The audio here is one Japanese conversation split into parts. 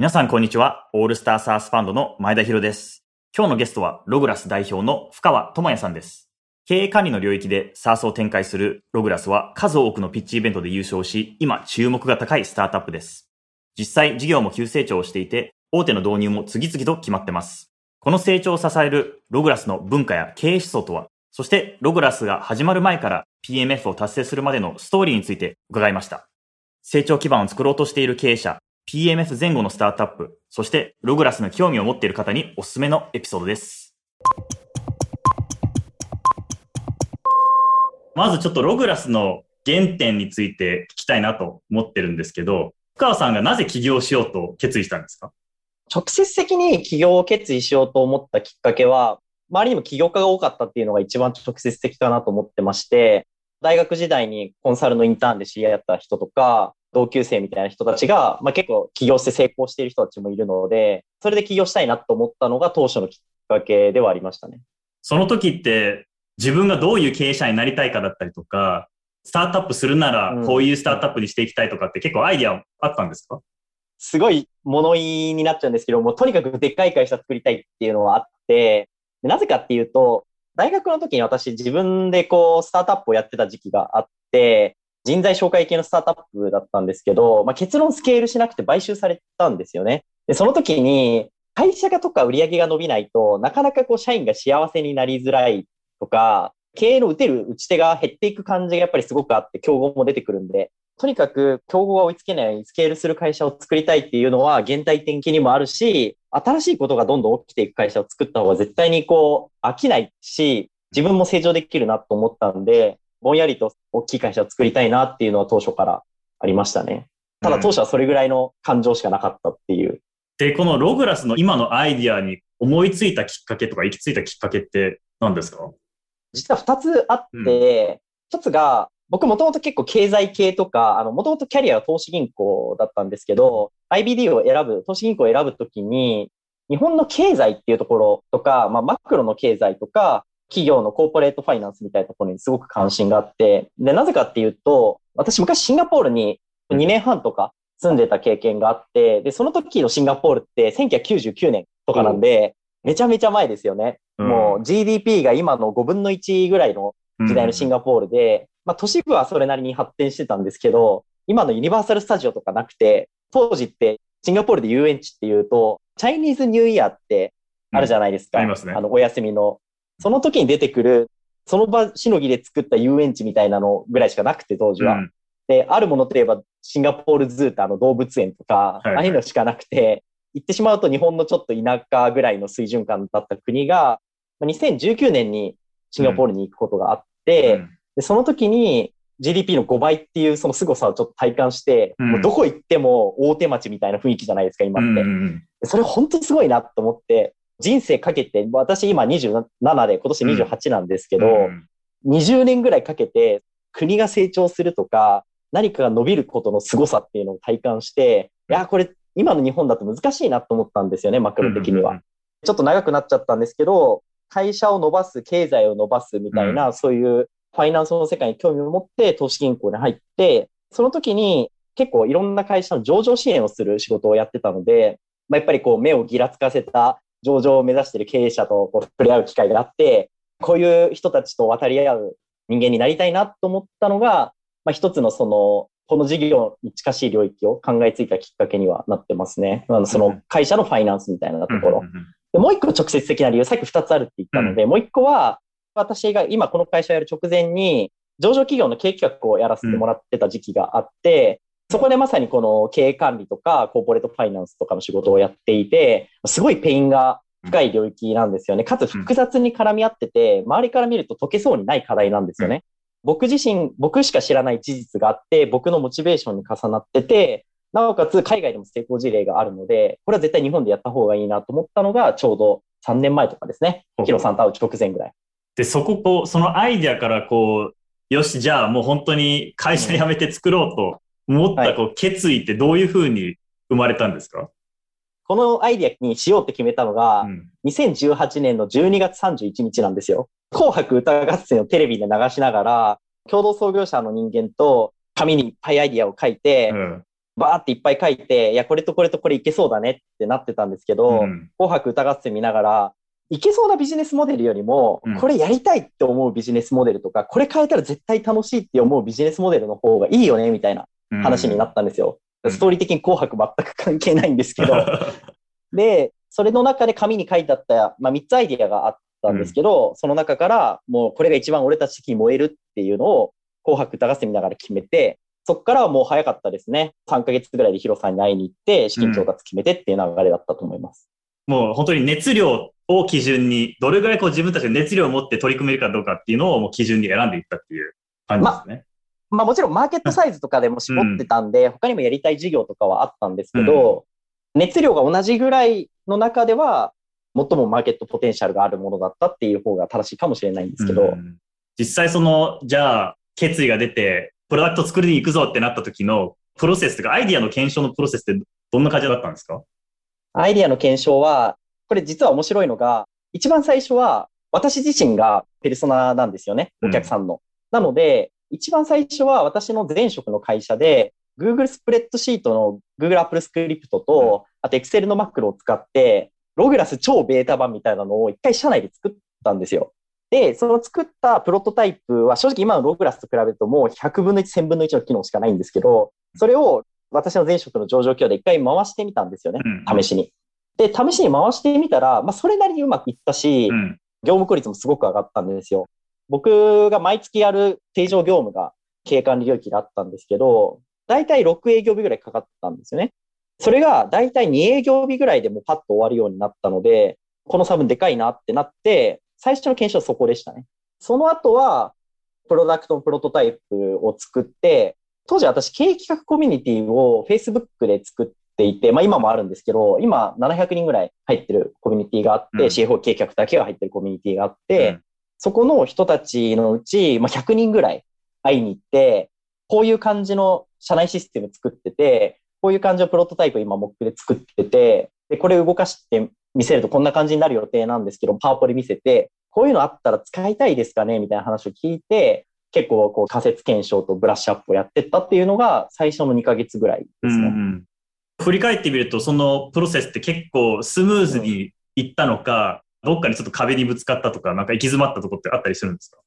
皆さんこんにちは。オールスターサースファンドの前田博です。今日のゲストはログラス代表の深川智也さんです。経営管理の領域でサースを展開するログラスは数多くのピッチイベントで優勝し、今注目が高いスタートアップです。実際事業も急成長をしていて、大手の導入も次々と決まってます。この成長を支えるログラスの文化や経営思想とは、そしてログラスが始まる前から PMF を達成するまでのストーリーについて伺いました。成長基盤を作ろうとしている経営者、PMF 前後のスタートアップ、そしてログラスの興味を持っている方におすすめのエピソードです。まずちょっとログラスの原点について聞きたいなと思ってるんですけど、深川さんがなぜ起業しようと決意したんですか？直接的に起業を決意しようと思ったきっかけは、周りにも起業家が多かったっていうのが一番直接的かなと思ってまして、大学時代にコンサルのインターンで知り合った人とか、同級生みたいな人たちが、まあ、結構起業して成功している人たちもいるので、それで起業したいなと思ったのが当初のきっかけではありましたね。その時って自分がどういう経営者になりたいかだったりとか、スタートアップするならこういうスタートアップにしていきたいとかって結構アイディアあったんですか？すごい物言いになっちゃうんですけども、とにかくでっかい会社作りたいっていうのはあって、でなぜかっていうと、大学の時に私自分でこう、スタートアップをやってた時期があって、人材紹介系のスタートアップだったんですけど、まあ、結論スケールしなくて買収されたんですよね。で、その時に、会社がとか売り上げが伸びないとなかなかこう、社員が幸せになりづらいとか、経営の打てる打ち手が減っていく感じがやっぱりすごくあって、競合も出てくるんで、とにかく競合が追いつけないスケールする会社を作りたいっていうのは現代的にもあるし、新しいことがどんどん起きていく会社を作った方が絶対にこう飽きないし、自分も成長できるなと思ったんで、ぼんやりと大きい会社を作りたいなっていうのは当初からありましたね。ただ当初はそれぐらいの感情しかなかったっていう。で、このログラスの今のアイディアに思いついたきっかけとか行き着いたきっかけって何ですか？実は二つあって、一、つが、僕もともと結構経済系とか、あの、もともとキャリアは投資銀行だったんですけど、IBD を選ぶ、投資銀行を選ぶときに、日本の経済っていうところとか、まあ、マクロの経済とか、企業のコーポレートファイナンスみたいなところにすごく関心があって、で、なぜかっていうと、私昔シンガポールに2年半とか住んでた経験があって、で、その時のシンガポールって1999年とかなんで、めちゃめちゃ前ですよね。もう GDP が今の5分の1ぐらいの時代のシンガポールで、まあ都市部はそれなりに発展してたんですけど、今のユニバーサルスタジオとかなくて、当時ってシンガポールで遊園地っていうと、チャイニーズニューイヤーってあるじゃないですか。うんありますねあの、お休みの。その時に出てくる、その場しのぎで作った遊園地みたいなのぐらいしかなくて、当時は。うん。で、あるものといえば、シンガポールズーってあの動物園とか、はいはい。ああいうのしかなくて、行ってしまうと日本のちょっと田舎ぐらいの水準感だった国が、まあ2019年にシンガポールに行くことがあって、うん。で、その時に GDP の5倍っていうその凄さをちょっと体感して、うん。もうどこ行っても大手町みたいな雰囲気じゃないですか、今って。うんうんでそれ本当すごいなと思って、人生かけて、私今27で今年28なんですけど、うん20年ぐらいかけて国が成長するとか、何かが伸びることの凄さっていうのを体感して、いや、これ今の日本だと難しいなと思ったんですよね、マクロ的には。うんちょっと長くなっちゃったんですけど、会社を伸ばす、経済を伸ばすみたいな、そういうファイナンスの世界に興味を持って投資銀行に入って、その時に結構いろんな会社の上場支援をする仕事をやってたので、まあ、やっぱりこう目をぎらつかせた上場を目指している経営者とこう触れ合う機会があって、こういう人たちと渡り合う人間になりたいなと思ったのが、まあ、一つのその、この事業に近しい領域を考えついたきっかけにはなってますね。あのその会社のファイナンスみたいなところ。でもう一個直接的な理由、さっき二つあるって言ったので、もう一個は、私が今この会社をやる直前に、上場企業の経営企画をやらせてもらってた時期があって、そこでまさにこの経営管理とか、コーポレートファイナンスとかの仕事をやっていて、すごいペインが深い領域なんですよね。かつ複雑に絡み合ってて、周りから見ると解けそうにない課題なんですよね。僕自身、僕しか知らない事実があって、僕のモチベーションに重なってて、なおかつ海外でも成功事例があるので、これは絶対日本でやった方がいいなと思ったのが、ちょうど3年前とかですね。ヒロさんと会う直前ぐらい。で、そここう、そのアイディアからこう、よし、じゃあもう本当に会社辞めて作ろうと思ったこう決意ってどういうふうに生まれたんですか？このアイディアにしようって決めたのが、うん。2018年の12月31日なんですよ。紅白歌合戦をテレビで流しながら、共同創業者の人間と紙にいっぱいアイディアを書いて、うん。バーっていっぱい書いて、いや、これとこれとこれいけそうだねってなってたんですけど、うん。紅白歌合戦見ながら、いけそうなビジネスモデルよりもうん、これやりたいって思うビジネスモデルとか、これ変えたら絶対楽しいって思うビジネスモデルの方がいいよね、みたいな話になったんですよ。うんストーリー的に紅白全く関係ないんですけど、で、それの中で紙に書いてあった、まあ、3つアイディアがあったんですけど、その中から、もうこれが一番俺たち的に燃えるっていうのを、紅白歌合戦見ながら決めて、そこからはもう早かったですね。3ヶ月ぐらいでヒロさんに会いに行って、資金調達決めてっていう流れだったと思います。もう本当に熱量を基準に、どれぐらいこう自分たちの熱量を持って取り組めるかどうかっていうのをもう基準に選んでいったっていう感じですね。まあもちろんマーケットサイズとかでも絞ってたんで、他にもやりたい事業とかはあったんですけど、熱量が同じぐらいの中では、最もマーケットポテンシャルがあるものだったっていう方が正しいかもしれないんですけど、うん。実際その、じゃあ、決意が出て、プロダクト作りに行くぞってなった時のプロセスとか、アイディアの検証のプロセスってどんな感じだったんですか？アイディアの検証は、これ実は面白いのが、一番最初は私自身がペルソナなんですよね、お客さんの。なので、一番最初は私の前職の会社で、Google スプレッドシートの Google アップルスクリプトと、あと Excel のマクロを使って、 Loglass 超ベータ版みたいなのを一回社内で作ったんですよ。で、その作ったプロトタイプは正直今のログラスと比べるともう100分の1、1000分の1の機能しかないんですけど、それを私の前職の上場企業で一回回してみたんですよね、うん試しに。で、試しに回してみたら、まあ、それなりにうまくいったし、うん。業務効率もすごく上がったんですよ。僕が毎月やる定常業務が経営管理領域であったんですけど、だいたい6営業日ぐらいかかったんですよね。それがだいたい2営業日ぐらいでもうパッと終わるようになったので、この差分でかいなってなって、最初の検証はそこでしたね。その後は、プロダクトのプロトタイプを作って、当時私経営企画コミュニティを Facebook で作っていて、まあ今もあるんですけど、今700人ぐらい入ってるコミュニティがあって、うん CFO 経営企画だけが入ってるコミュニティがあって、うんそこの人たちのうち、まあ、100人ぐらい会いに行って、こういう感じの社内システム作ってて、こういう感じのプロトタイプ今モックで作ってて、で、これ動かして見せるとこんな感じになる予定なんですけど、パワポで見せて、こういうのあったら使いたいですかねみたいな話を聞いて、結構こう仮説検証とブラッシュアップをやってったっていうのが最初の2ヶ月ぐらいですうんう。ん振り返ってみると、そのプロセスって結構スムーズにいったのか、どっかにちょっと壁にぶつかったとか、なんか行き詰まったとこってあったりするんですか？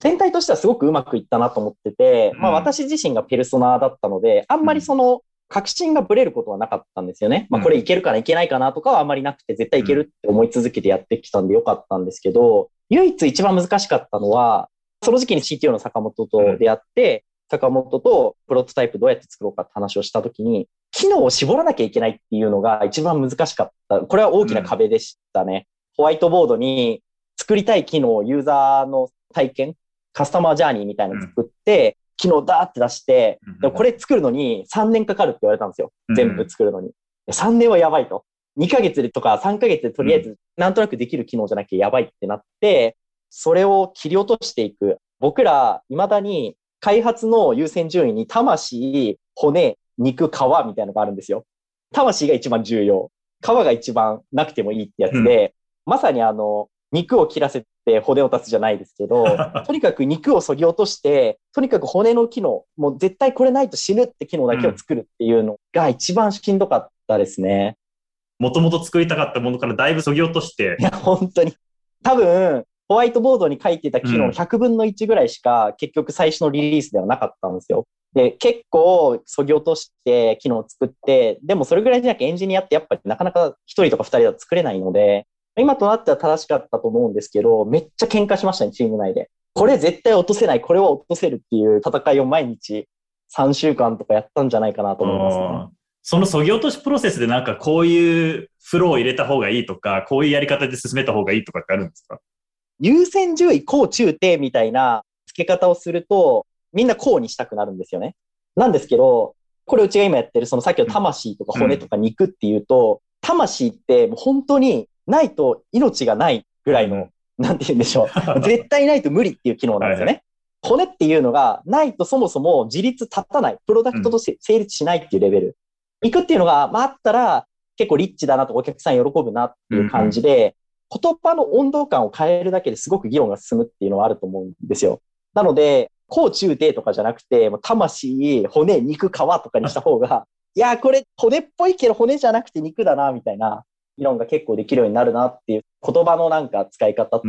全体としてはすごくうまくいったなと思ってて、まあうん私自身がペルソナだったので、あんまりその確信がブレることはなかったんですよね。まあこれいけるかないけないかなとかはあんまりなくて、絶対いけるって思い続けてやってきたんでよかったんですけど、唯一一番難しかったのは、その時期に CTO の坂本と出会って、坂本とプロトタイプどうやって作ろうかって話をした時に、機能を絞らなきゃいけないっていうのが一番難しかった。これは大きな壁でしたね。ホワイトボードに作りたい機能をユーザーの体験、カスタマージャーニーみたいなの作って、機能ダーって出して、でもこれ作るのに3年かかるって言われたんですよ。全部作るのに。3年はやばいと。2ヶ月でとか3ヶ月でとりあえずなんとなくできる機能じゃなきゃやばいってなって、それを切り落としていく。僕ら、未だに開発の優先順位に魂、骨、肉、皮みたいなのがあるんですよ。魂が一番重要。皮が一番なくてもいいってやつで、まさにあの、肉を切らせて骨を立つじゃないですけど、とにかく肉を削ぎ落として、とにかく骨の機能、もう絶対これないと死ぬって機能だけを作るっていうのが一番しんどかったですね。もともと作りたかったものからだいぶ削ぎ落としてい、や、本当に。多分、ホワイトボードに書いてた機能うん100分の1ぐらいしか結局最初のリリースではなかったんですよ。で、結構削ぎ落として機能を作って、でもそれぐらいじゃなきゃエンジニアってやっぱりなかなか一人とか二人だと作れないので、今となっては正しかったと思うんですけど、めっちゃ喧嘩しましたね、チーム内で。これ絶対落とせない、これは落とせるっていう戦いを毎日3週間とかやったんじゃないかなと思いますね。うんその削ぎ落としプロセスでなんかこういうフローを入れた方がいいとか、こういうやり方で進めた方がいいとかってあるんですか？優先順位、高中低みたいな付け方をすると、みんなこうにしたくなるんですよね。なんですけど、これうちが今やってる、そのさっきの魂とか骨とか肉っていうと、魂ってもう本当にないと命がないぐらいの、なんて言うんでしょう。絶対ないと無理っていう機能なんですよね。骨っていうのがないとそもそも自立立たない、プロダクトとして成立しないっていうレベル。肉っていうのが、まあ、あったら結構リッチだなとお客さん喜ぶなっていう感じで、言葉の温度感を変えるだけですごく議論が進むっていうのはあると思うんですよ。なので、高中低とかじゃなくて、もう魂、骨、肉、皮とかにした方が いや、これ骨っぽいけど骨じゃなくて肉だな、みたいな議論が結構できるようになるなっていう言葉のなんか使い方と。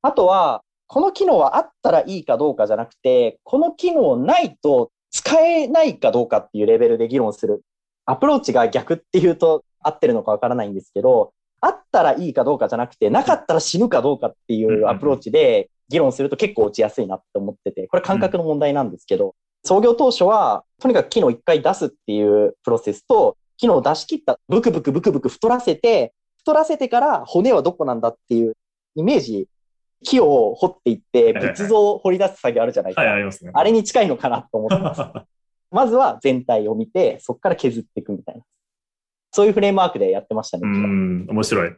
あとは、この機能はあったらいいかどうかじゃなくて、この機能ないと使えないかどうかっていうレベルで議論する。アプローチが逆っていうと合ってるのかわからないんですけど、あったらいいかどうかじゃなくて、なかったら死ぬかどうかっていうアプローチで議論すると結構落ちやすいなって思ってて、これ感覚の問題なんですけど、創業当初は、とにかく機能一回出すっていうプロセスと、機能を出し切った、ブクブクブクブク太らせて、太らせてから骨はどこなんだっていうイメージ、木を掘っていって、仏像を掘り出す作業あるじゃないですか。はい、ありますね。あれに近いのかなと思ってます。まずは全体を見て、そこから削っていくみたいな。そういうフレームワークでやってましたね。うん、面白い。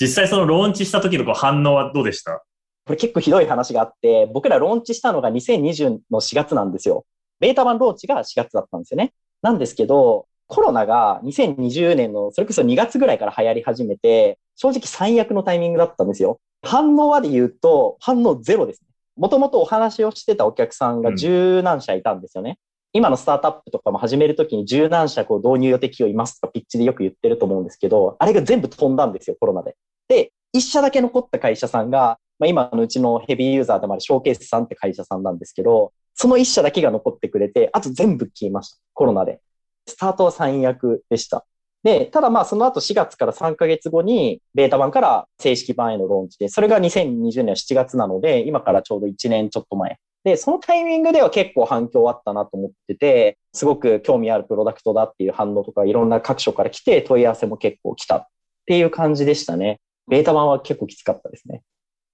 実際そのローンチした時のこう反応はどうでした？これ結構ひどい話があって、僕らローンチしたのが2020の4月なんですよ。ベータ版ローンチが4月だったんですよね。なんですけど、コロナが2020年のそれこそ2月ぐらいから流行り始めて、正直最悪のタイミングだったんですよ。反応はで言うと、反応ゼロですね。もともとお話をしてたお客さんが十何社いたんですよね。今のスタートアップとかも始めるときに十何社こう導入予定企業いますとかピッチでよく言ってると思うんですけど、あれが全部飛んだんですよ、コロナで。で、一社だけ残った会社さんが、まあ、今のうちのヘビーユーザーでもあるショーケースさんって会社さんなんですけど、その一社だけが残ってくれて、あと全部消えました。コロナで。スタートは最悪でした。で、ただまあその後4月から3ヶ月後にベータ版から正式版へのローンチで、それが2020年7月なので、今からちょうど1年ちょっと前。で、そのタイミングでは結構反響あったなと思ってて、すごく興味あるプロダクトだっていう反応とかいろんな各所から来て問い合わせも結構来たっていう感じでしたね。ベータ版は結構きつかったですね。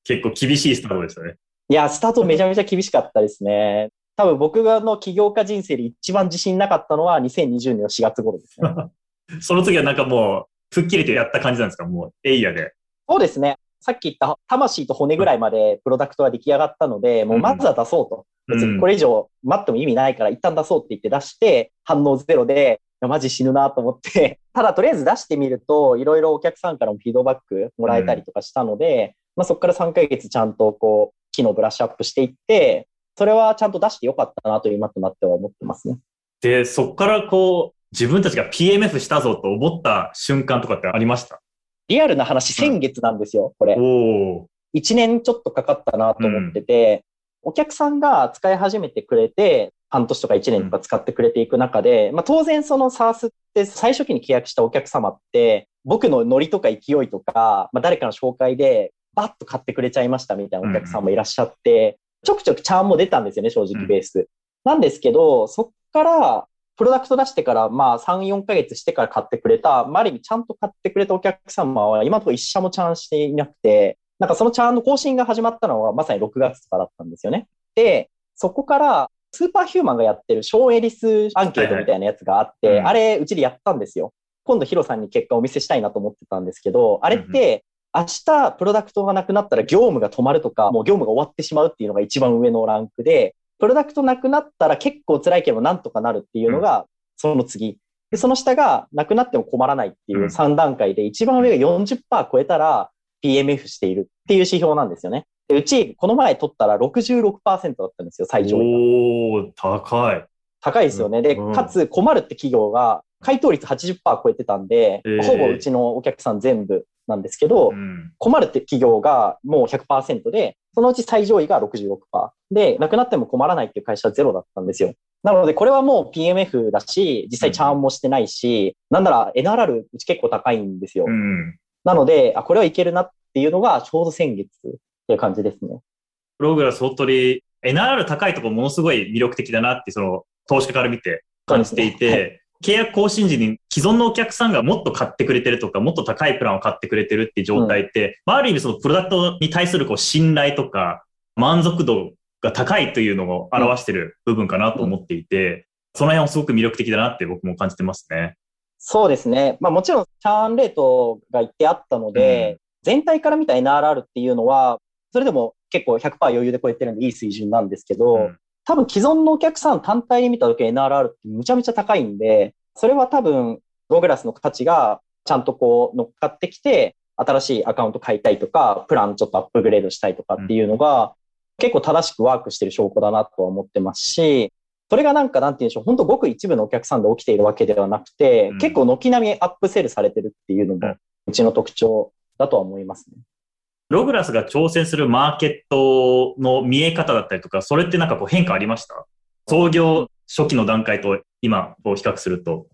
結構厳しいスタートでしたね。いや、スタートめちゃめちゃ厳しかったですね。多分僕がの起業家人生で一番自信なかったのは2020年の4月頃ですね。その時はなんかもう、吹っ切れてやった感じなんですか？もう、エイヤで。そうですね。さっき言った魂と骨ぐらいまでプロダクトは出来上がったので、もうまずは出そうと。別にこれ以上待っても意味ないから一旦出そうって言って出して、反応ゼロで、マジ死ぬなと思って、ただとりあえず出してみると、いろいろお客さんからもフィードバックもらえたりとかしたので、まあそこから3ヶ月ちゃんとこう、機能ブラッシュアップしていって、それはちゃんと出してよかったなと今となっては思ってますね。で、そっからこう、自分たちが PMF したぞと思った瞬間とかってありました？リアルな話、先月なんですよ、これ。おお。1年ちょっとかかったなと思ってて、お客さんが使い始めてくれて、半年とか1年とか使ってくれていく中で、まあ当然その SARS って最初期に契約したお客様って、僕のノリとか勢いとか、まあ誰かの紹介でバッと買ってくれちゃいましたみたいなお客さんもいらっしゃって、ちょくちょくチャーンも出たんですよね、正直ベース。なんですけど、そっから、プロダクト出してから、まあ3、4ヶ月してから買ってくれた、まあある意味ちゃんと買ってくれたお客様は今のところ一社もチャーンしていなくて、なんかそのチャーンの更新が始まったのはまさに6月とかだったんですよね。で、そこからスーパーヒューマンがやってるショーンエリスアンケートみたいなやつがあって、はいはいうんあれうちでやったんですよ。今度ヒロさんに結果をお見せしたいなと思ってたんですけど、あれって、明日プロダクトがなくなったら業務が止まるとか、もう業務が終わってしまうっていうのが一番上のランクで、プロダクトなくなったら結構辛いけどなんとかなるっていうのが、その次。で、その下がなくなっても困らないっていう3段階で、一番上が40%超えたら PMF しているっていう指標なんですよね。で、うち、この前取ったら66%だったんですよ、最上位が。おお高い。高いですよね。で、うんかつ困るって企業が、回答率80%超えてたんで、えーほぼうちのお客さん全部なんですけど、うん。困るって企業がもう100%で、そのうち最上位が66%。で、なくなっても困らないっていう会社はゼロだったんですよ。なので、これはもう PMF だし、実際チャーンもしてないし、なんなら NRR うち結構高いんですよ。うん。なので、あ、これはいけるなっていうのがちょうど先月っていう感じですね。プログラス本当に NRR 高いところものすごい魅力的だなって、その投資家から見て感じていて、契約更新時に既存のお客さんがもっと買ってくれてるとか、もっと高いプランを買ってくれてるっていう状態って、まあ、ある意味そのプロダクトに対するこう信頼とか満足度が高いというのを表してる部分かなと思っていて、その辺はすごく魅力的だなって僕も感じてますね。そうですね。まあもちろん、チャーンレートが一定あったので、全体から見た NRR っていうのは、それでも結構100%余裕で超えてるんでいい水準なんですけど、うん多分既存のお客さん単体で見た時 NRR ってむちゃめちゃ高いんで、それは多分、ログラスの価値がちゃんとこう乗っかってきて、新しいアカウント買いたいとか、プランちょっとアップグレードしたいとかっていうのが、結構正しくワークしてる証拠だなとは思ってますし、それがなんかなんて言うんでしょう、本当ごく一部のお客さんで起きているわけではなくて、うん結構軒並みアップセルされてるっていうのも、うちの特徴だとは思いますね。ログラスが挑戦するマーケットの見え方だったりとか、それってなんかこう変化ありました？創業初期の段階と今を比較すると。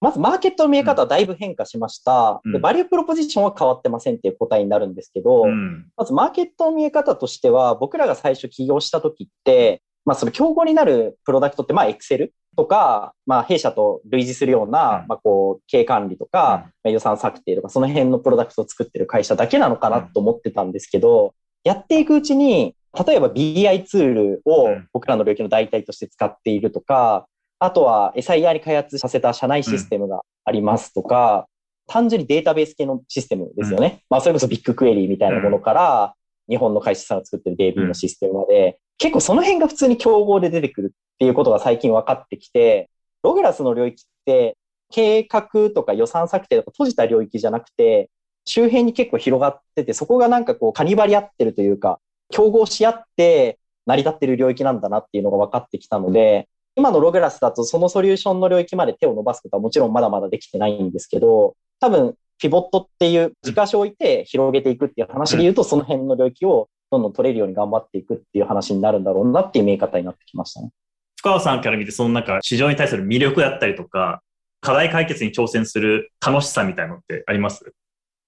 まず、マーケットの見え方はだいぶ変化しました。うんで、バリュープロポジションは変わってませんっていう答えになるんですけど、うん。まずマーケットの見え方としては、僕らが最初起業した時って、まあその競合になるプロダクトって、まあ Excel とか、まあ弊社と類似するような、うん。まあこう、経営管理とか、まあ予算策定とか、その辺のプロダクトを作ってる会社だけなのかなと思ってたんですけど、やっていくうちに、例えば BI ツールをうん。僕らの領域の代替として使っているとか、あとは SIR に開発させた社内システムがありますとか、単純にデータベース系のシステムですよね。まあそれこそビッグクエリーみたいなものから、日本の会社さんが作ってる DB のシステムまで、結構その辺が普通に競合で出てくるっていうことが最近分かってきて、ログラスの領域って計画とか予算策定とか閉じた領域じゃなくて、周辺に結構広がってて、そこがなんかこうカニバリ合ってるというか、競合し合って成り立ってる領域なんだなっていうのが分かってきたので、今のログラスだとそのソリューションの領域まで手を伸ばすことはもちろんまだまだできてないんですけど、多分ピボットっていう軸足を置いて広げていくっていう話で言うと、その辺の領域をどんどん取れるように頑張っていくっていう話になるんだろうなっていう見え方になってきましたね。深尾さんから見て、そのなんか市場に対する魅力だったりとか、課題解決に挑戦する楽しさみたいのってあります？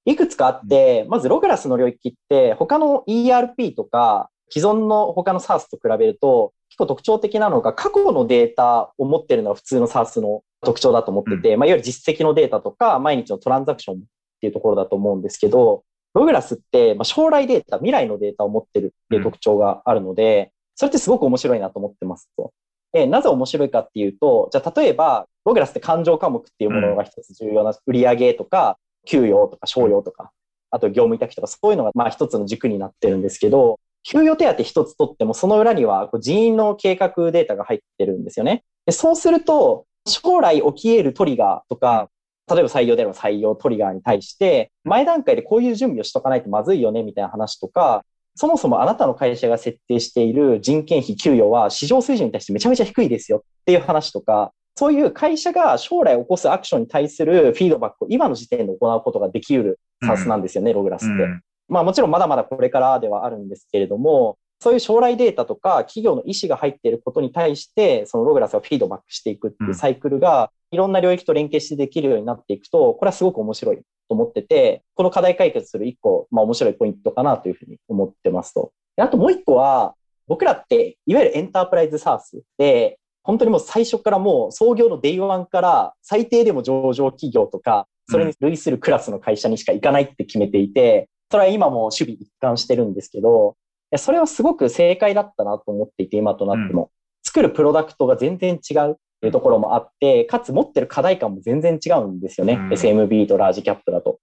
いくつかあって、まずログラスの領域って他の ERP とか既存の他の SaaS と比べると結構特徴的なのが過去のデータを持ってるのが普通の SaaS の特徴だと思ってて、まあ、いわゆる実績のデータとか毎日のトランザクションっていうところだと思うんですけど、ログラスってまあ将来データ、未来のデータを持ってるっていう特徴があるので、それってすごく面白いなと思ってますと。でなぜ面白いかっていうと、じゃあ例えば、ログラスって感情科目っていうものが一つ重要な売上とか、給与とか賞与とか、あと業務委託とかそういうのがまあ一つの軸になってるんですけど、給与手当一つ取ってもその裏にはこう人員の計画データが入ってるんですよね。でそうすると、将来起き得るトリガーとか、例えば採用であれば採用トリガーに対して、前段階でこういう準備をしとかないとまずいよねみたいな話とか、そもそもあなたの会社が設定している人件費給与は市場水準に対してめちゃめちゃ低いですよっていう話とか、そういう会社が将来起こすアクションに対するフィードバックを今の時点で行うことができうるサースなんですよね、ログラスって。うんまあもちろんまだまだこれからではあるんですけれども、そういう将来データとか企業の意思が入っていることに対して、そのログラスがフィードバックしていくっていうサイクルが、いろんな領域と連携してできるようになっていくと、これはすごく面白いと思ってて、この課題解決する一個、まあ面白いポイントかなというふうに思ってますと。であともう一個は、僕らって、いわゆるエンタープライズ SaaS で、本当にもう最初からもう創業の day one から最低でも上場企業とか、それに類するクラスの会社にしか行かないって決めていて、それは今も首尾一貫してるんですけど、それはすごく正解だったなと思っていて、今となっても。作るプロダクトが全然違ういうところもあって、かつ持ってる課題感も全然違うんですよね。うん SMB とラージキャップだと。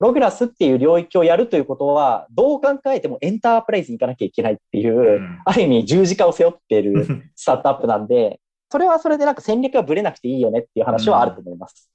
ログラスっていう領域をやるということは、どう考えてもエンタープライズに行かなきゃいけないっていう、うんある意味十字架を背負っている スタートアップなんで、それはそれでなんか戦略がぶれなくていいよねっていう話はあると思います。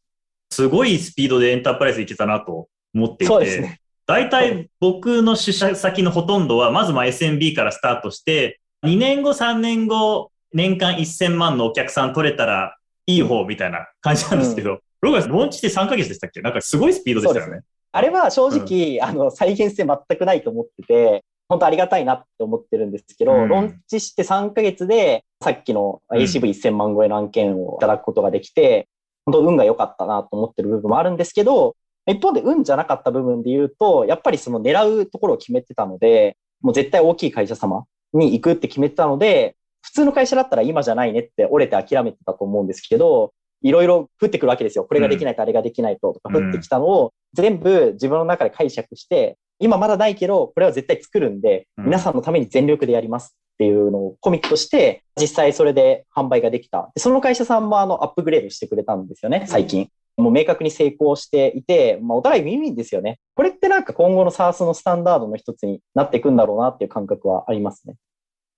すごいスピードでエンタープライズいけたなと思っていて、そうですね。大体僕の出社先のほとんどは、まずまあ SMB からスタートして、2年後、3年後、年間1000万のお客さん取れたらいい方みたいな感じなんですけど、ログラス、ローンチして3ヶ月でしたっけ？なんかすごいスピードでしたよね。あれは正直、あの、再現性全くないと思ってて、本当ありがたいなって思ってるんですけど、うん。ローンチして3ヶ月で、さっきのうん。ACV1000 万超えの案件をいただくことができて、本当運が良かったなと思ってる部分もあるんですけど、一方で運じゃなかった部分で言うと、やっぱりその狙うところを決めてたので、もう絶対大きい会社様に行くって決めてたので、普通の会社だったら今じゃないねって折れて諦めてたと思うんですけど、いろいろ降ってくるわけですよ。これができないとあれができないととか降ってきたのを全部自分の中で解釈して、今まだないけど、これは絶対作るんで、うん皆さんのために全力でやりますっていうのをコミットして、実際それで販売ができた。でその会社さんもあのアップグレードしてくれたんですよね、最近。もう明確に成功していて、まあ、お互い耳ですよね。これってなんか今後の SARS のスタンダードの一つになっていくんだろうなっていう感覚はありますね。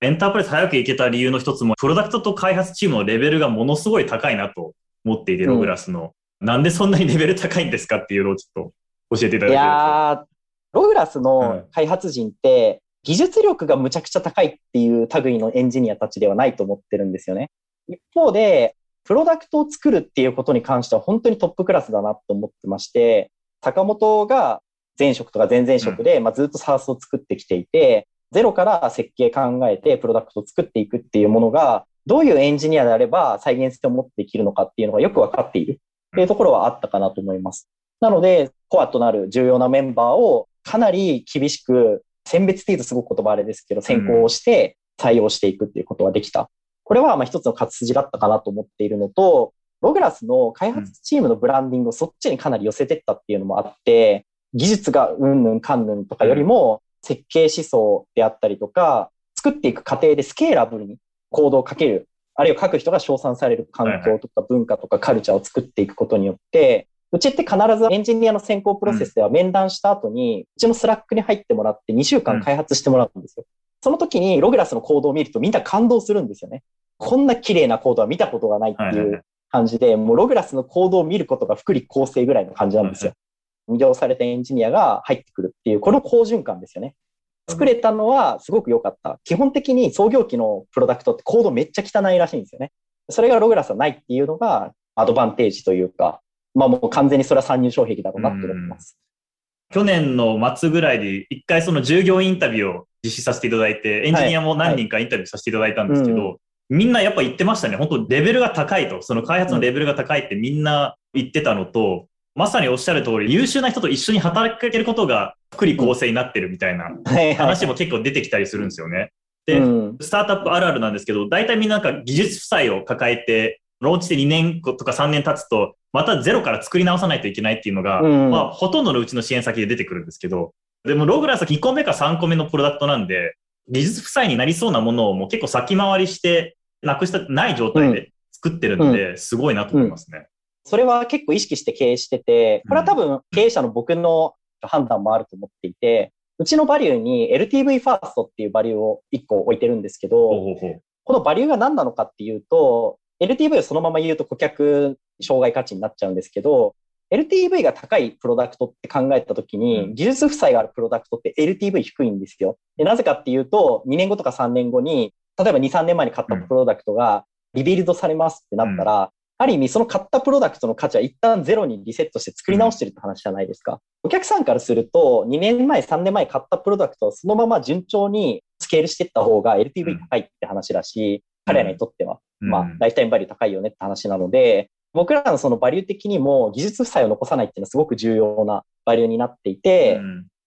エンタープライズ早くいけた理由の一つも、プロダクトと開発チームのレベルがものすごい高いなと思っていて、うんログラスの。なんでそんなにレベル高いんですかっていうのをちょっと教えていただけると。いやー、ログラスの開発陣って、技術力がむちゃくちゃ高いっていう類のエンジニアたちではないと思ってるんですよね。一方で、プロダクトを作るっていうことに関しては本当にトップクラスだなと思ってまして、坂本が前職とか前々職で、まあ、ずっと SARS を作ってきていて、ゼロから設計考えてプロダクトを作っていくっていうものが、どういうエンジニアであれば再現性を持ってできるのかっていうのがよくわかっているっていうところはあったかなと思います。なので、コアとなる重要なメンバーをかなり厳しく、選別っていうとすごく言葉あれですけど、選考をして採用していくっていうことができた。これはまあ一つの勝筋だったかなと思っているのと、ログラスの開発チームのブランディングをそっちにかなり寄せてったっていうのもあって、技術がうんぬんかんぬんとかよりも、設計思想であったりとか、作っていく過程でスケーラブルにコードを書ける、あるいは書く人が称賛される環境とか文化とかカルチャーを作っていくことによって、うちって必ずエンジニアの選考プロセスでは面談した後に、うちの Slack に入ってもらって2週間開発してもらうんですよ。その時に Loglass のコードを見るとみんな感動するんですよね。こんな綺麗なコードは見たことがないっていう感じで、もう Loglass のコードを見ることが福利厚生ぐらいの感じなんですよ。魅了されたエンジニアが入ってくるっていう、この好循環ですよね。作れたのはすごく良かった。基本的に創業期のプロダクトってコードめっちゃ汚いらしいんですよね。それがログラスはないっていうのがアドバンテージというか、まあもう完全にそれは参入障壁だろうなって思います。去年の末ぐらいで一回その従業員インタビューを実施させていただいて、エンジニアも何人かインタビューさせていただいたんですけど、はいはいうんみんなやっぱ言ってましたね。本当レベルが高いと。その開発のレベルが高いってみんな言ってたのと、まさにおっしゃる通り、優秀な人と一緒に働けることが福利厚生になってるみたいな話も結構出てきたりするんですよね。で、スタートアップあるあるなんですけど、大体みんななんか技術負債を抱えて、ローンチで2年とか3年経つと、またゼロから作り直さないといけないっていうのが、まあ、ほとんどのうちの支援先で出てくるんですけど、でもログラスは2個目か3個目のプロダクトなんで、技術負債になりそうなものをもう結構先回りして、なくしたない状態で作ってるんで、すごいなと思いますね。それは結構意識して経営してて、これは多分経営者の僕の判断もあると思っていて、うちのバリューに LTV ファーストっていうバリューを1個置いてるんですけど、このバリューが何なのかっていうと、LTV をそのまま言うと顧客障害価値になっちゃうんですけど、LTV が高いプロダクトって考えたときに、技術負債があるプロダクトって LTV 低いんですよ。でなぜかっていうと、2年後とか3年後に、例えば2、3年前に買ったプロダクトがリビルドされますってなったら、ある意味その買ったプロダクトの価値は一旦ゼロにリセットして作り直してるって話じゃないですか。お客さんからすると、2年前、3年前買ったプロダクトをそのまま順調にスケールしていった方が LTV 高いって話だし、彼らにとっては、まあ、 lifetime value 高いよねって話なので、僕らのそのバリュー的にも技術負債を残さないっていうのはすごく重要なバリューになっていて、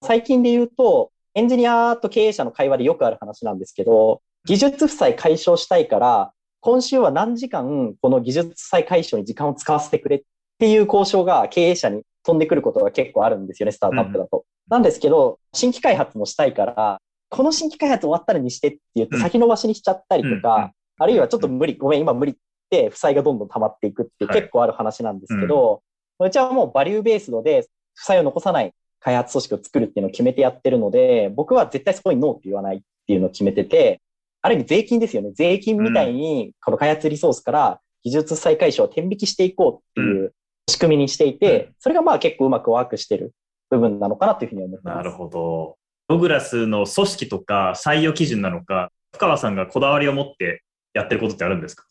最近で言うと、エンジニアと経営者の会話でよくある話なんですけど、技術負債解消したいから、今週は何時間この技術再解消に時間を使わせてくれっていう交渉が経営者に飛んでくることが結構あるんですよね、スタートアップだと。うん、なんですけど、新規開発もしたいから、この新規開発終わったらにしてって言って先延ばしにしちゃったりとか、うん、あるいはちょっと無理、ごめん、今無理って負債がどんどん溜まっていくって結構ある話なんですけど、はい、うちはもうバリューベースドで負債を残さない開発組織を作るっていうのを決めてやってるので、僕は絶対そこにノーって言わないっていうのを決めてて、ある意味税金ですよね。税金みたいに、この開発リソースから技術再開所を転引きしていこうっていう仕組みにしていて、それがまあ結構うまくワークしてる部分なのかなというふうに思ってます。なるほど。ログラスの組織とか採用基準なのか、深川さんがこだわりを持ってやってることってあるんですか？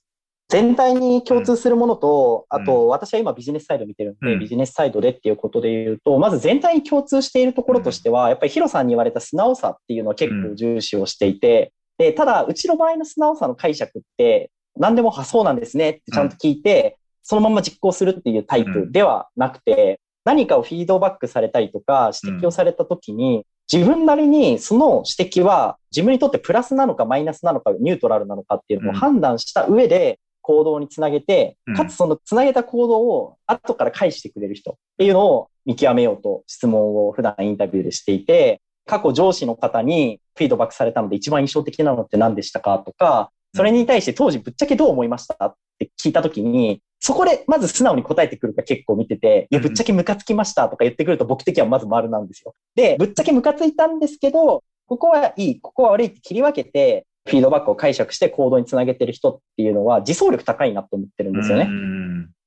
全体に共通するものと、あと、私は今ビジネスサイド見てるんで、ビジネスサイドでっていうことで言うと、まず全体に共通しているところとしては、やっぱりヒロさんに言われた素直さっていうのは結構重視をしていて、で、ただ、うちの場合の素直さの解釈って、何でも、あ、そうなんですねってちゃんと聞いて、そのまま実行するっていうタイプではなくて、何かをフィードバックされたりとか、指摘をされたときに、自分なりにその指摘は自分にとってプラスなのかマイナスなのかニュートラルなのかっていうのを判断した上で行動につなげて、かつそのつなげた行動を後から返してくれる人っていうのを見極めようと質問を普段インタビューでしていて、過去上司の方にフィードバックされたので一番印象的なのって何でしたかとか、それに対して当時ぶっちゃけどう思いましたって聞いたときに、そこでまず素直に答えてくるか結構見てて、いや、ぶっちゃけムカつきましたとか言ってくると僕的にはまず丸なんですよ。で、ぶっちゃけムカついたんですけど、ここはいい、ここは悪いって切り分けて、フィードバックを解釈して行動につなげてる人っていうのは自走力高いなと思ってるんですよね。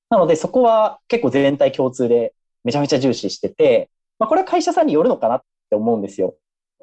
なのでそこは結構全体共通でめちゃめちゃ重視してて、まあこれは会社さんによるのかなって思うんですよ。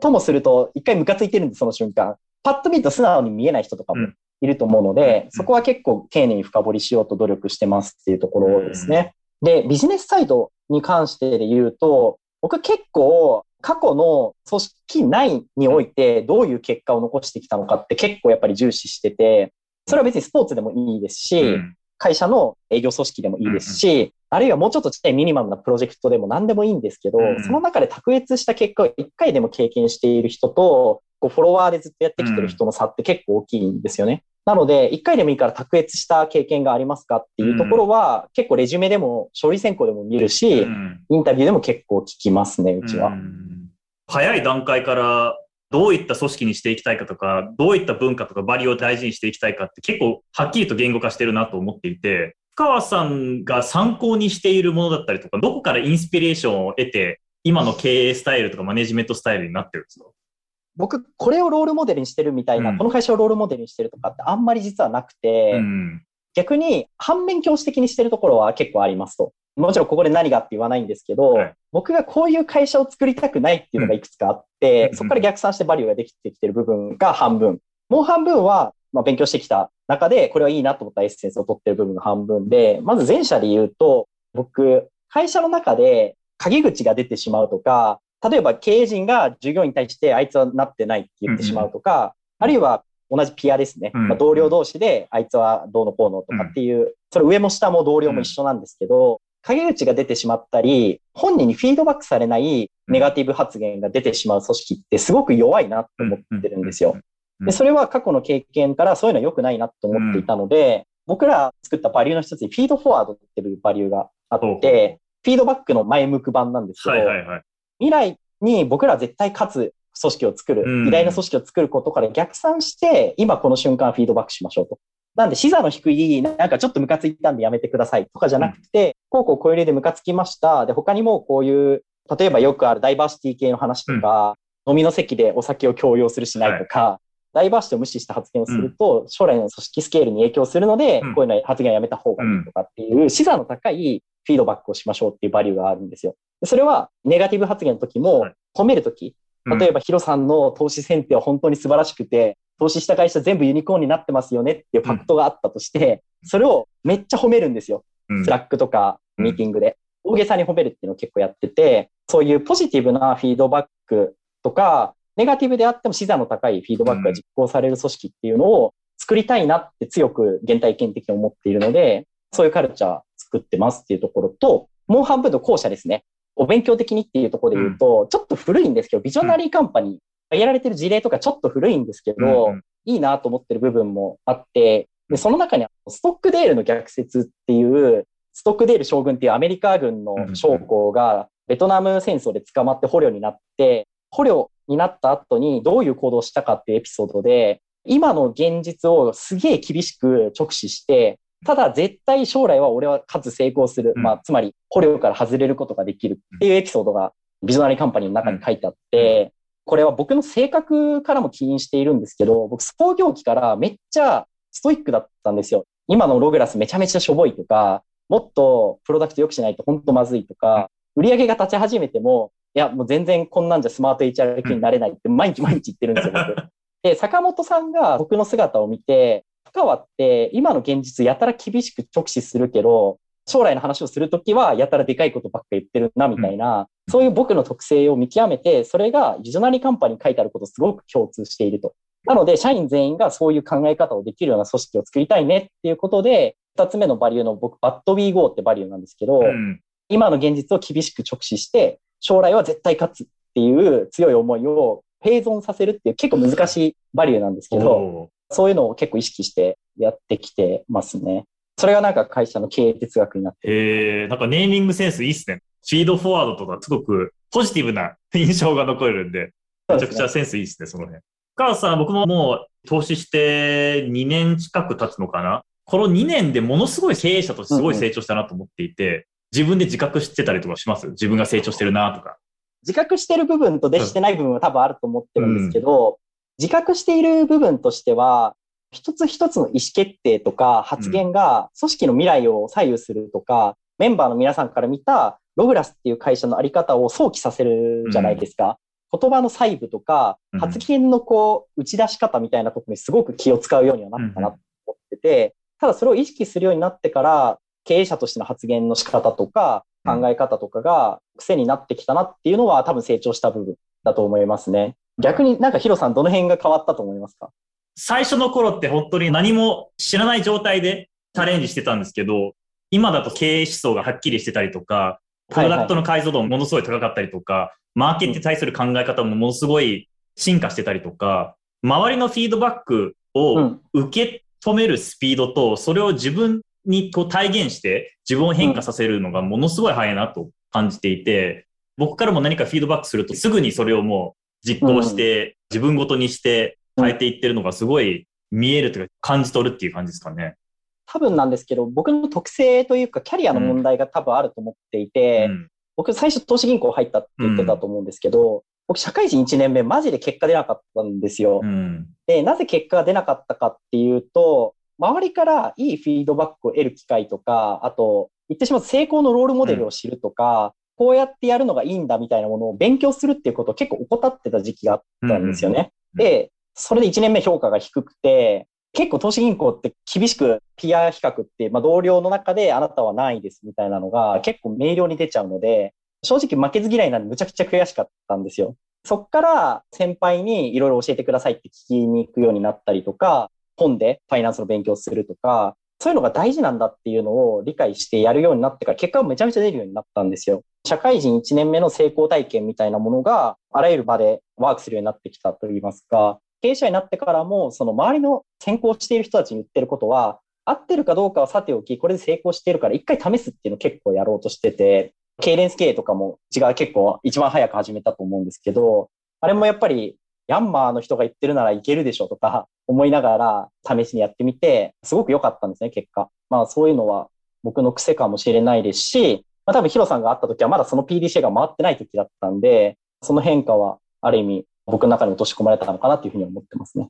ともすると、一回ムカついてるんです、その瞬間。パッと見ると素直に見えない人とかもいると思うので、そこは結構丁寧に深掘りしようと努力してますっていうところですね。で、ビジネスサイドに関してで言うと、僕結構過去の組織内においてどういう結果を残してきたのかって結構やっぱり重視してて、それは別にスポーツでもいいですし、会社の営業組織でもいいですし、あるいはもうちょっとちっちゃいミニマムなプロジェクトでも何でもいいんですけど、その中で卓越した結果を一回でも経験している人と、こうフォロワーでずっとやってきてる人の差って結構大きいんですよね。なので、一回でもいいから卓越した経験がありますかっていうところは、結構レジュメでも、書類選考でも見るし、インタビューでも結構聞きますね、うちは。早い段階からどういった組織にしていきたいかとか、どういった文化とかバリを大事にしていきたいかって結構はっきりと言語化してるなと思っていて、深川さんが参考にしているものだったりとか、どこからインスピレーションを得て、今の経営スタイルとかマネジメントスタイルになってるんですか？僕、これをロールモデルにしてるみたいな、うん、この会社をロールモデルにしてるとかってあんまり実はなくて、うん、逆に反面教師的にしてるところは結構ありますと。もちろんここで何がって言わないんですけど、はい、僕がこういう会社を作りたくないっていうのがいくつかあって、うん、そこから逆算してバリューができてきてる部分が半分。もう半分は、まあ、勉強してきた中で、これはいいなと思ったエッセンスを取ってる部分が半分で、まず前者で言うと、僕、会社の中で陰口が出てしまうとか、例えば経営陣が従業員に対してあいつはなってないって言ってしまうとか、うん、あるいは同じピアですね。まあ、同僚同士であいつはどうのこうのとかっていう、それ上も下も同僚も一緒なんですけど、陰口が出てしまったり、本人にフィードバックされないネガティブ発言が出てしまう組織ってすごく弱いなと思ってるんですよ。で、それは過去の経験からそういうのは良くないなと思っていたので、僕ら作ったバリューの一つにフィードフォワードっていうバリューがあって、フィードバックの前向く版なんですけど、未来に僕ら絶対勝つ組織を作る、偉大な組織を作ることから逆算して、今この瞬間フィードバックしましょうと。なんで、視座の低い、なんかちょっとムカついたんでやめてくださいとかじゃなくて、こうこうこういう例でムカつきました。で、他にもこういう、例えばよくあるダイバーシティ系の話とか、飲みの席でお酒を強要するしないとか、ダイバーシティを無視した発言をすると、将来の組織スケールに影響するので、こういうの発言をやめた方がいいとかっていう、視座の高いフィードバックをしましょうっていうバリューがあるんですよ。それは、ネガティブ発言の時も、褒める時、例えばヒロさんの投資選定は本当に素晴らしくて、投資した会社全部ユニコーンになってますよねっていうファクトがあったとして、それをめっちゃ褒めるんですよ。 Slack とかミーティングで。大げさに褒めるっていうのを結構やってて、そういうポジティブなフィードバックとか、ネガティブであっても視座の高いフィードバックが実行される組織っていうのを作りたいなって強く現体験的に思っているので、そういうカルチャー作ってますっていうところと、もう半分の後者ですね。お勉強的にっていうところで言うと、ちょっと古いんですけど、ビジョナリーカンパニー、やられてる事例とかちょっと古いんですけど、いいなと思ってる部分もあって、で、その中にストックデールの逆説っていう、ストックデール将軍っていうアメリカ軍の将校がベトナム戦争で捕まって捕虜になって、捕虜になった後にどういう行動をしたかっていうエピソードで、今の現実をすげえ厳しく直視して、ただ絶対将来は俺は勝つ成功する。まあ、つまり捕虜から外れることができるっていうエピソードがビジョナリーカンパニーの中に書いてあって、これは僕の性格からも起因しているんですけど、僕創業期からめっちゃストイックだったんですよ。今のログラスめちゃめちゃしょぼいとか、もっとプロダクト良くしないと本当まずいとか、売り上げが立ち始めても、いや、もう全然こんなんじゃスマート HR 系になれないって 毎日毎日言ってるんですよ、僕。で、坂本さんが僕の姿を見て、深川って今の現実やたら厳しく直視するけど、将来の話をするときはやたらでかいことばっか言ってるな、みたいな、うん、そういう僕の特性を見極めて、それがビジョナリーカンパニーに書いてあることすごく共通していると。なので、社員全員がそういう考え方をできるような組織を作りたいねっていうことで、二つ目のバリューの僕、バッドビーゴーってバリューなんですけど、うん、今の現実を厳しく直視して、将来は絶対勝つっていう強い思いを併存させるっていう結構難しいバリューなんですけど、そういうのを結構意識してやってきてますね。それがなんか会社の経営哲学になってる。えなんかネーミングセンスいいっすね。フィードフォワードとかすごくポジティブな印象が残るんで、めちゃくちゃセンスいいっすね、その辺。母さん、僕ももう投資して2年近く経つのかなこの2年でものすごい経営者としてすごい成長したなと思っていて、自分で自覚してたりとかします？自分が成長してるなとか。自覚してる部分とでしてない部分は多分あると思ってるんですけど、うん、自覚している部分としては、一つ一つの意思決定とか発言が組織の未来を左右するとか、メンバーの皆さんから見たログラスっていう会社のあり方を想起させるじゃないですか。言葉の細部とか、発言のこう、打ち出し方みたいなところにすごく気を使うようにはなったなと思ってて、ただそれを意識するようになってから、経営者としての発言の仕方とか、考え方とかが癖になってきたなっていうのは多分成長した部分だと思いますね。逆になんかヒロさんどの辺が変わったと思いますか？最初の頃って本当に何も知らない状態でチャレンジしてたんですけど、今だと経営思想がはっきりしてたりとか、プロダクトの解像度もものすごい高かったりとか、はいはい、マーケットに対する考え方もものすごい進化してたりとか、周りのフィードバックを受け止めるスピードと、それを自分にこう体現して自分を変化させるのがものすごい早いなと感じていて、僕からも何かフィードバックするとすぐにそれをもう実行して、自分ごとにして変えていってるのがすごい見えるというか感じ取るっていう感じですかね。多分なんですけど、僕の特性というかキャリアの問題が多分あると思っていて、うん、僕最初投資銀行入ったって言ってたと思うんですけど、うん、僕社会人1年目マジで結果出なかったんですよ。うん、で、なぜ結果が出なかったかっていうと、周りからいいフィードバックを得る機会とか、あと、言ってしまうと成功のロールモデルを知るとか、こうやってやるのがいいんだみたいなものを勉強するっていうことを結構怠ってた時期があったんですよね。で、それで1年目評価が低くて、結構投資銀行って厳しくピア比較って、まあ、同僚の中であなたは何位ですみたいなのが結構明瞭に出ちゃうので、正直負けず嫌いなんでむちゃくちゃ悔しかったんですよ。そっから先輩にいろいろ教えてくださいって聞きに行くようになったりとか、本でファイナンスの勉強するとか、そういうのが大事なんだっていうのを理解してやるようになってから結果がめちゃめちゃ出るようになったんですよ。社会人1年目の成功体験みたいなものがあらゆる場でワークするようになってきたといいますか、経営者になってからもその周りの先行している人たちに言ってることは合ってるかどうかはさておき、これで成功しているから一回試すっていうのを結構やろうとしてて、ケイレンス経営とかも違う結構一番早く始めたと思うんですけど、あれもやっぱりヤンマーの人が言ってるならいけるでしょとか思いながら試しにやってみて、すごく良かったんですね、結果。まあそういうのは僕の癖かもしれないですし、まあ多分ヒロさんが会った時はまだその PDCA が回ってない時だったんで、その変化はある意味僕の中に落とし込まれたのかなというふうに思ってますね。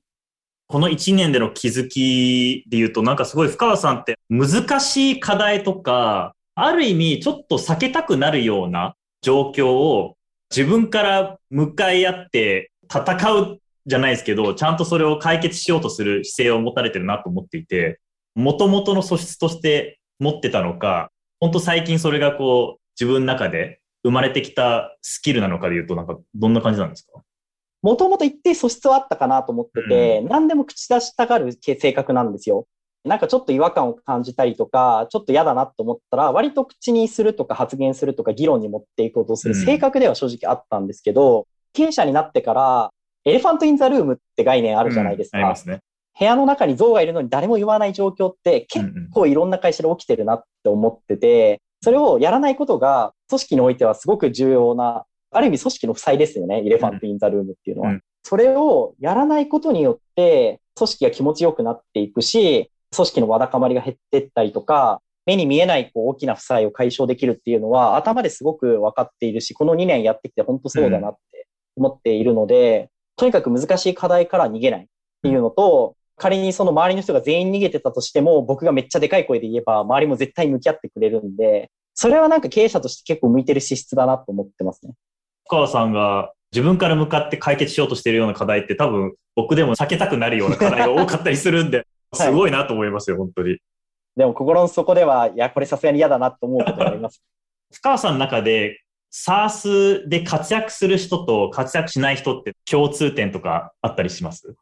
この1年での気づきで言うと、なんかすごい深川さんって難しい課題とか、ある意味ちょっと避けたくなるような状況を自分から向かい合って戦うじゃないですけど、ちゃんとそれを解決しようとする姿勢を持たれてるなと思っていて、元々の素質として持ってたのか、本当最近それがこう自分の中で生まれてきたスキルなのかで言うと、なんかどんな感じなんですか？もともと一定素質はあったかなと思ってて、うん、何でも口出したがる性格なんですよ。なんかちょっと違和感を感じたりとか、ちょっと嫌だなと思ったら、割と口にするとか発言するとか議論に持っていこうとする性格では正直あったんですけど、うん、経営者になってから、 elephant in the room って概念あるじゃないですか。うん、ありますね。部屋の中に象がいるのに誰も言わない状況って結構いろんな会社で起きてるなって思ってて、それをやらないことが組織においてはすごく重要なある意味組織の負債ですよね、イレファント・イン・ザ・ルームっていうのは。うん、それをやらないことによって、組織が気持ちよくなっていくし、組織のわだかまりが減っていったりとか、目に見えないこう大きな負債を解消できるっていうのは頭ですごく分かっているし、この2年やってきて本当そうだなって思っているので、うん、とにかく難しい課題から逃げないっていうのと、仮にその周りの人が全員逃げてたとしても、僕がめっちゃでかい声で言えば、周りも絶対向き合ってくれるんで、それはなんか経営者として結構向いてる資質だなと思ってますね。深川さんが自分から向かって解決しようとしているような課題って多分僕でも避けたくなるような課題が多かったりするんで、すごいなと思いますよ、はい、本当に。でも心の底では、いや、これさすがに嫌だなと思うことがあります。深川さんの中で、SARS で活躍する人と活躍しない人って共通点とかあったりします？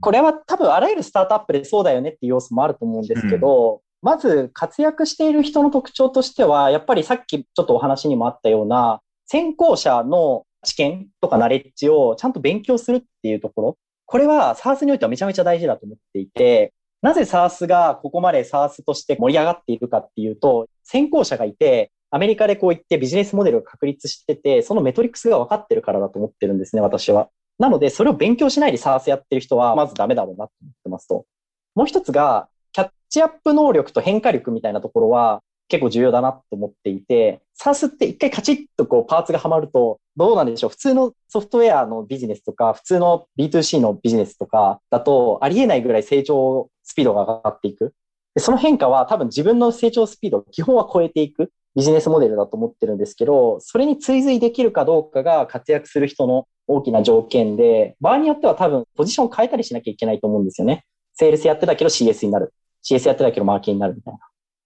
これは多分あらゆるスタートアップでそうだよねっていう要素もあると思うんですけど、うん、まず活躍している人の特徴としては、やっぱりさっきちょっとお話にもあったような、先行者の知見とかナレッジをちゃんと勉強するっていうところ。これは SARS においてはめちゃめちゃ大事だと思っていて、なぜ SARS がここまで SARS として盛り上がっているかっていうと、先行者がいて、アメリカでこう言ってビジネスモデルが確立してて、そのメトリックスが分かってるからだと思ってるんですね、私は。なので、それを勉強しないで SARS やってる人は、まずダメだろうなと思ってますと。もう一つが、キャッチアップ能力と変化力みたいなところは、結構重要だなと思っていて、サースって一回カチッとこうパーツがはまると、どうなんでしょう普通のソフトウェアのビジネスとか、普通の B2C のビジネスとかだと、ありえないぐらい成長スピードが上がっていく。でその変化は多分自分の成長スピードを基本は超えていくビジネスモデルだと思ってるんですけど、それに追随できるかどうかが活躍する人の大きな条件で、場合によっては多分ポジションを変えたりしなきゃいけないと思うんですよね。セールスやってたけど CS になる。CS やってたけどマーケになるみたいな。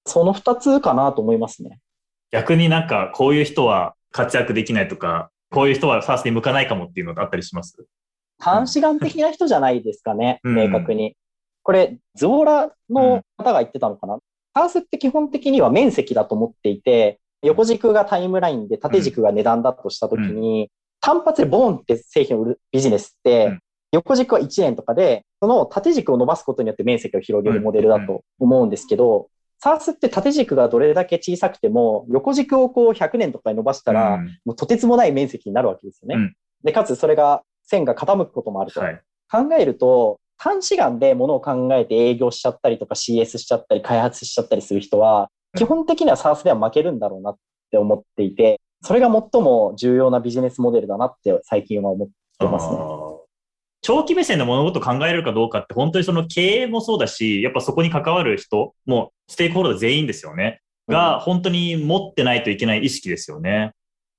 その二つかなと思いますね。逆になんかこういう人は活躍できないとか、こういう人は SARS に向かないかもっていうのがあったりします？短視眼的な人じゃないですかね、明確に。これ、ズボラの方が言ってたのかな、サースって基本的には面積だと思っていて、横軸がタイムラインで縦軸が値段だとしたときに、単発でボーンって製品を売るビジネスって、横軸は1円とかで、その縦軸を伸ばすことによって面積を広げるモデルだと思うんですけど、サースって縦軸がどれだけ小さくても、横軸をこう100年とかに伸ばしたら、もうとてつもない面積になるわけですよね。で、かつそれが線が傾くこともあると。考えると、短視眼でものを考えて営業しちゃったりとか CS しちゃったり開発しちゃったりする人は、基本的には SARS では負けるんだろうなって思っていて、それが最も重要なビジネスモデルだなって最近は思ってますね。長期目線で物事を考えるかどうかって本当にその経営もそうだし、やっぱそこに関わる人、もステークホルダー全員ですよね。が本当に持ってないといけない意識ですよね。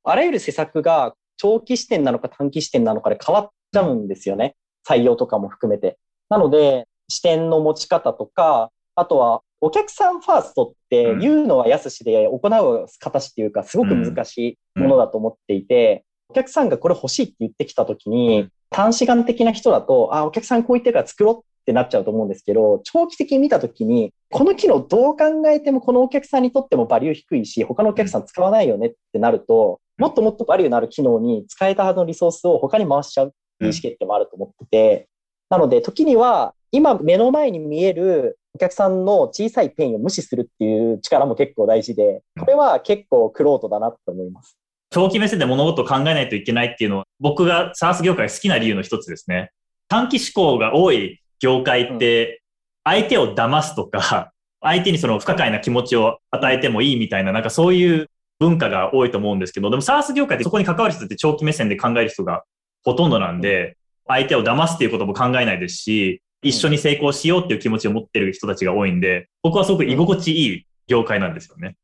あらゆる施策が長期視点なのか短期視点なのかで変わっちゃうんですよね。採用とかも含めて。なので、視点の持ち方とか、あとは、お客さんファーストって言うのは安しで行う形っていうか、すごく難しいものだと思っていて、お客さんがこれ欲しいって言ってきたときに、短視眼的な人だと、あ、お客さんこう言ってるから作ろうってなっちゃうと思うんですけど、長期的に見たときに、この機能どう考えてもこのお客さんにとってもバリュー低いし、他のお客さん使わないよねってなると、もっともっとバリューのある機能に使えたはずのリソースを他に回しちゃう意思決定もあると思ってて、なので、時には、今目の前に見えるお客さんの小さいペインを無視するっていう力も結構大事で、これは結構クロートだなと思います。長期目線で物事を考えないといけないっていうのは、僕が SaaS 業界好きな理由の一つですね。短期思考が多い業界って、相手を騙すとか、相手にその不可解な気持ちを与えてもいいみたいな、なんかそういう文化が多いと思うんですけど、でも SARS 業界ってそこに関わる人って長期目線で考える人がほとんどなんで、相手を騙すっていうことも考えないですし、一緒に成功しようっていう気持ちを持ってる人たちが多いんで、僕はすごく居心地いい業界なんですよね。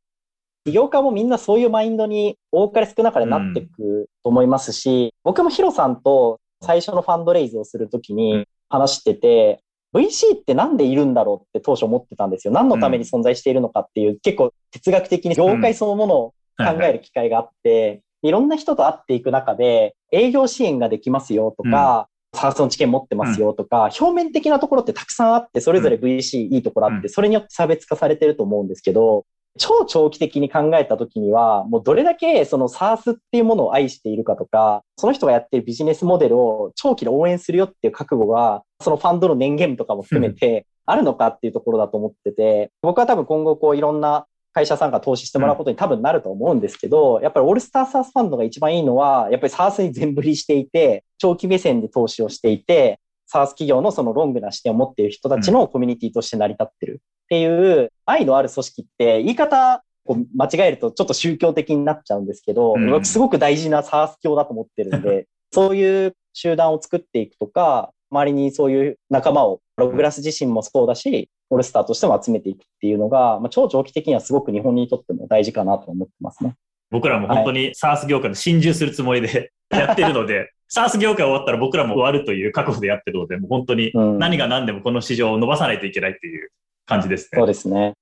起業家もみんなそういうマインドに多かれ少なかれなっていくと思いますし、うん、僕もヒロさんと最初のファンドレイズをするときに話してて、うん、VC ってなんでいるんだろうって当初思ってたんですよ。何のために存在しているのかっていう、うん、結構哲学的に業界そのものを考える機会があって、いろんな人と会っていく中で、営業支援ができますよとか、サースの知見持ってますよとか、表面的なところってたくさんあって、それぞれ VC いいところあって、それによって差別化されてると思うんですけど、超長期的に考えたときには、もうどれだけその SARS っていうものを愛しているかとか、その人がやってるビジネスモデルを長期で応援するよっていう覚悟が、そのファンドの年限とかも含めてあるのかっていうところだと思ってて、僕は多分今後こういろんな会社さんが投資してもらうことに多分なると思うんですけど、やっぱりオールスターサースファンドが一番いいのは、やっぱりサースに全振りしていて、長期目線で投資をしていて、サース企業のそのロングな視点を持っている人たちのコミュニティとして成り立ってる。っていう愛のある組織って言い方こう間違えるとちょっと宗教的になっちゃうんですけど、うん、すごく大事なサース教だと思ってるんで、そういう集団を作っていくとか、周りにそういう仲間を、ログラス自身もそうだし、オールスターとしても集めていくっていうのが、まあ、超長期的にはすごく日本にとっても大事かなと思ってますね。僕らも本当に SARS 業界の心中するつもりで やってるので、SARS 業界終わったら僕らも終わるという覚悟でやってるので、もう本当に何が何でもこの市場を伸ばさないといけないっていう感じですね。そうですね。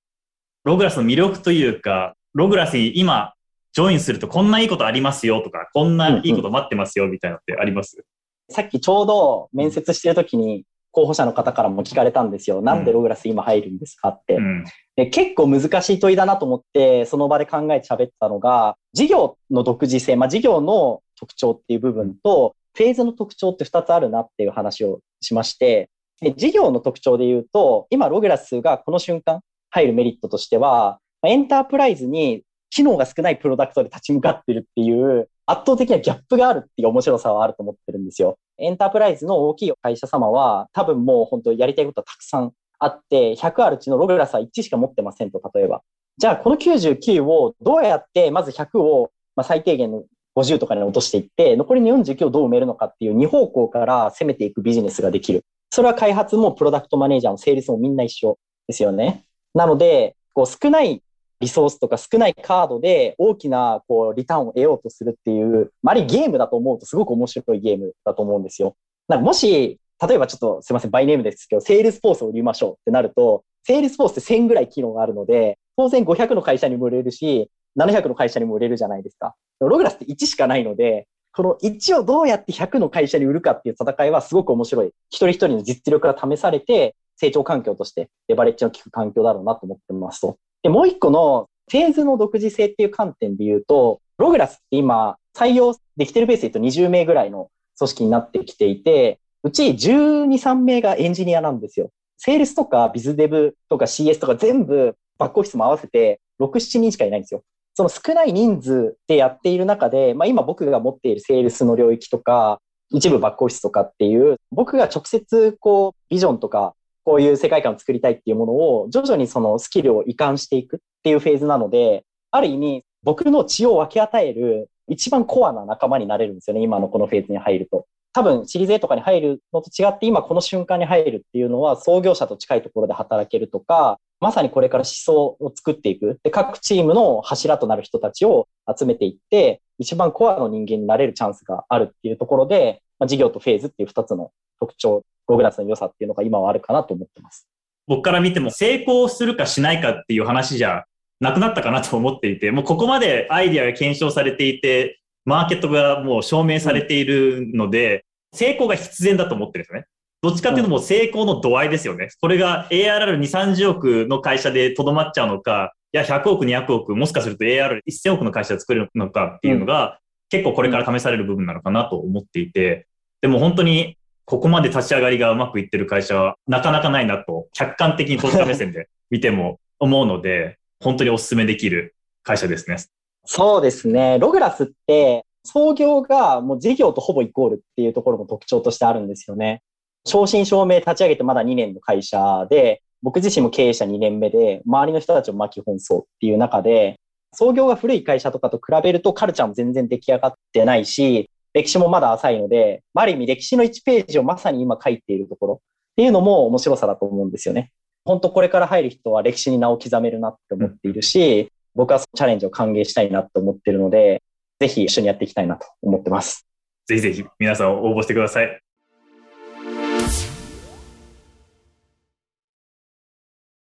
ログラスの魅力というか、ログラスに今、ジョインするとこんないいことありますよとか、こんないいこと待ってますよみたいなのってあります、うんうん、さっきちょうど面接してる時に候補者の方からも聞かれたんですよ。なんでログラス今入るんですかって。うん、で結構難しい問いだなと思って、その場で考えて喋ったのが、事業の独自性、まあ事業の特徴っていう部分と、フェーズの特徴って2つあるなっていう話をしまして、で事業の特徴で言うと、今ログラスがこの瞬間入るメリットとしては、エンタープライズに機能が少ないプロダクトで立ち向かってるっていう圧倒的なギャップがあるっていう面白さはあると思ってるんですよ。エンタープライズの大きい会社様は多分もう本当やりたいことはたくさんあって、100あるうちのログラスは1しか持ってませんと、例えば。じゃあこの99をどうやってまず100を、まあ、最低限の50とかに落としていって、残りの49をどう埋めるのかっていう2方向から攻めていくビジネスができる。それは開発もプロダクトマネージャーもセールスもみんな一緒ですよね。なので、こう少ないリソースとか少ないカードで大きなこうリターンを得ようとするっていう、まあ、あれゲームだと思うとすごく面白いゲームだと思うんですよ。なんかもし、例えばちょっとすいません、 by name ですけど、セールスフォースを売りましょうってなると、セールスフォースって1000ぐらい機能があるので、当然500の会社にも売れるし、700の会社にも売れるじゃないですか。ログラスって1しかないので、この1をどうやって100の会社に売るかっていう戦いはすごく面白い。一人一人の実力が試されて、成長環境としてレバレッジの効く環境だろうなと思ってますと。で、もう一個のフェーズの独自性っていう観点で言うと、ログラスって今採用できてるベースで言うと20名ぐらいの組織になってきていて、うち12、3名がエンジニアなんですよ。セールスとかビズデブとか CS とか全部バックオフィスも合わせて6、7人しかいないんですよ。その少ない人数でやっている中で、まあ今僕が持っているセールスの領域とか、一部バックオフィスとかっていう、僕が直接こうビジョンとかこういう世界観を作りたいっていうものを徐々にそのスキルを移管していくっていうフェーズなので、ある意味僕の血を分け与える一番コアな仲間になれるんですよね。今のこのフェーズに入ると。多分、シリーズ A とかに入るのと違って、今この瞬間に入るっていうのは、創業者と近いところで働けるとか、まさにこれから思想を作っていく。で、各チームの柱となる人たちを集めていって、一番コアの人間になれるチャンスがあるっていうところで、まあ、事業とフェーズっていう二つの特徴ログラスの良さっていうのが今はあるかなと思ってます。僕から見ても成功するかしないかっていう話じゃなくなったかなと思っていて、もうここまでアイディアが検証されていて、マーケットがもう証明されているので、成功が必然だと思ってるんですね。どっちかっていうともう成功の度合いですよね。これが ARR2、30億の会社でとどまっちゃうのか、いや、100億、200億、もしかすると AR1000 億の会社で作れるのかっていうのが、結構これから試される部分なのかなと思っていて、でも本当にここまで立ち上がりがうまくいってる会社はなかなかないなと、客観的に投資家目線で 見ても思うので、本当にお勧めできる会社ですね。そうですね。ログラスって、創業がもう事業とほぼイコールっていうところも特徴としてあるんですよね。正真正銘立ち上げてまだ2年の会社で、僕自身も経営者2年目で、周りの人たちを巻き本層っていう中で、創業が古い会社とかと比べるとカルチャーも全然出来上がってないし、歴史もまだ浅いので、ある意味歴史の1ページをまさに今書いているところっていうのも面白さだと思うんですよね。本当これから入る人は歴史に名を刻めるなって思っているし、僕はそのチャレンジを歓迎したいなと思ってるので、ぜひ一緒にやっていきたいなと思ってます。ぜひぜひ皆さん応募してください。